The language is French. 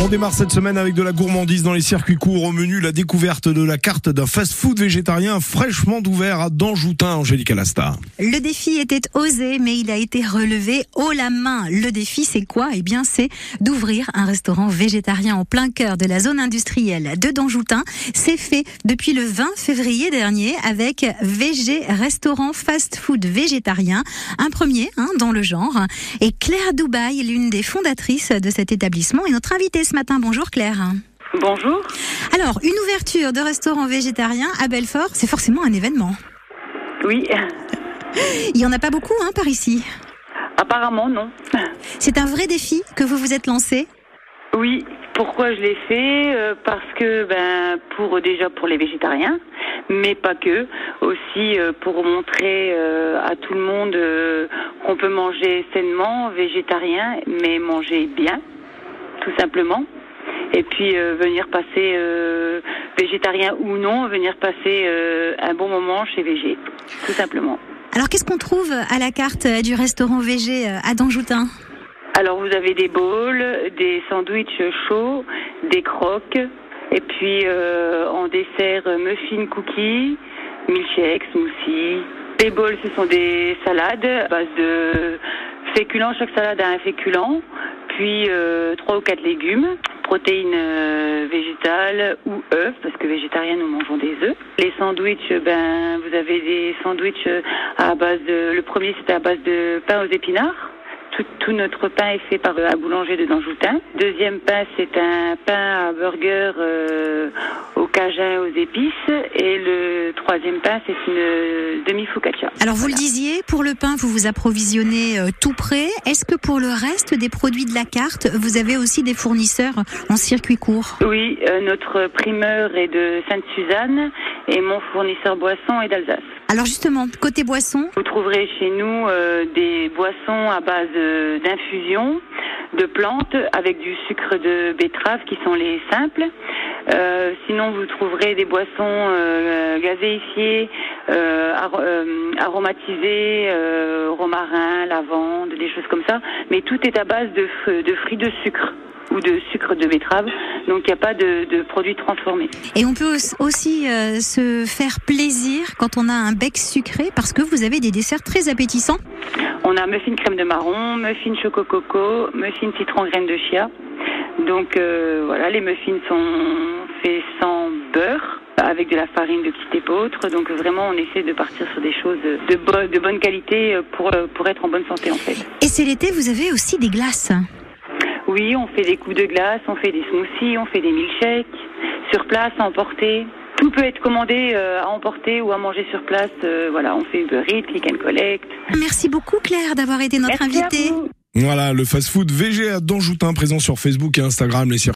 On démarre cette semaine avec de la gourmandise dans les circuits courts. Au menu, la découverte de la carte d'un fast-food végétarien fraîchement ouvert à Danjoutin, Angélique Alasta. Le défi était osé, mais il a été relevé haut la main. Le défi, c'est quoi? Eh bien, c'est d'ouvrir un restaurant végétarien en plein cœur de la zone industrielle de Danjoutin. C'est fait depuis le 20 février dernier avec VG Restaurant Fast Food Végétarien, un premier hein, dans le genre. Et Claire Dubaï, l'une des fondatrices de cet établissement, est notre invitée ce matin. Bonjour Claire. Bonjour. Alors, une ouverture de restaurant végétarien à Belfort, c'est forcément un événement. Oui, Il y en a pas beaucoup hein, par ici. apparemment non. C'est un vrai défi que vous vous êtes lancé? Oui, pourquoi je l'ai fait? Euh, Parce que ben pour déjà pour les végétariens, mais pas que, aussi euh, pour montrer euh, à tout le monde qu'on peut manger sainement, végétarien, mais manger bien, tout simplement. Et puis euh, venir passer euh, végétarien ou non, venir passer euh, un bon moment chez VG, tout simplement. Alors, qu'est-ce qu'on trouve à la carte du restaurant VG à Danjoutin? Alors vous avez des bowls, des sandwichs chauds, des croques, et puis en dessert muffins cookies, milkshakes, smoothies. Les bowls ce sont des salades à base de féculents, chaque salade a un féculent, puis euh, trois ou quatre légumes, protéines euh, végétales ou œufs, parce que végétariens nous mangeons des œufs. Les sandwichs, ben vous avez des sandwichs euh, à base de, le premier c'était à base de pain aux épinards. Tout, tout notre pain est fait par euh, un boulanger de Danjoutin. Deuxième pain, c'est un pain à burger euh, au cajun aux épices. Et le troisième pain, c'est une demi-focaccia. Alors, vous le disiez, pour le pain, vous vous approvisionnez euh, tout prêt. Est-ce que pour le reste des produits de la carte, vous avez aussi des fournisseurs en circuit court? Oui, euh, notre primeur est de Sainte-Suzanne et mon fournisseur boisson est d'Alsace. Alors, justement, côté boisson, Vous trouverez chez nous euh, des boissons à base euh, d'infusion de plantes avec du sucre de betterave qui sont les simples. Euh, sinon, vous trouverez des boissons euh, gazéifiées, euh, aro- aromatisées, romarin, lavande, des choses comme ça. Mais tout est à base de fruits de sucre ou de sucre de betterave. Donc, il n'y a pas de, de produits transformés. et on peut aus- aussi euh, se faire plaisir quand on a un bec sucré parce que vous avez des desserts très appétissants. On a muffin crème de marron, muffin choco coco, muffin citron graine de chia. Donc euh, voilà, les muffins sont faits sans beurre, avec de la farine de petite épeautre. Donc vraiment, on essaie de partir sur des choses de, bo- de bonne qualité euh, pour, pour être en bonne santé en fait. Et c'est l'été, vous avez aussi des glaces. Oui, on fait des coups de glace, on fait des smoothies, on fait des milkshakes sur place, à emporter. Tout peut être commandé euh, à emporter ou à manger sur place. Euh, voilà, on fait Uber Eats, Click and Collect. Merci beaucoup Claire d'avoir été notre Merci à invitée. vous. Voilà, le fast-food VG à Danjoutin, présent sur Facebook et Instagram. Les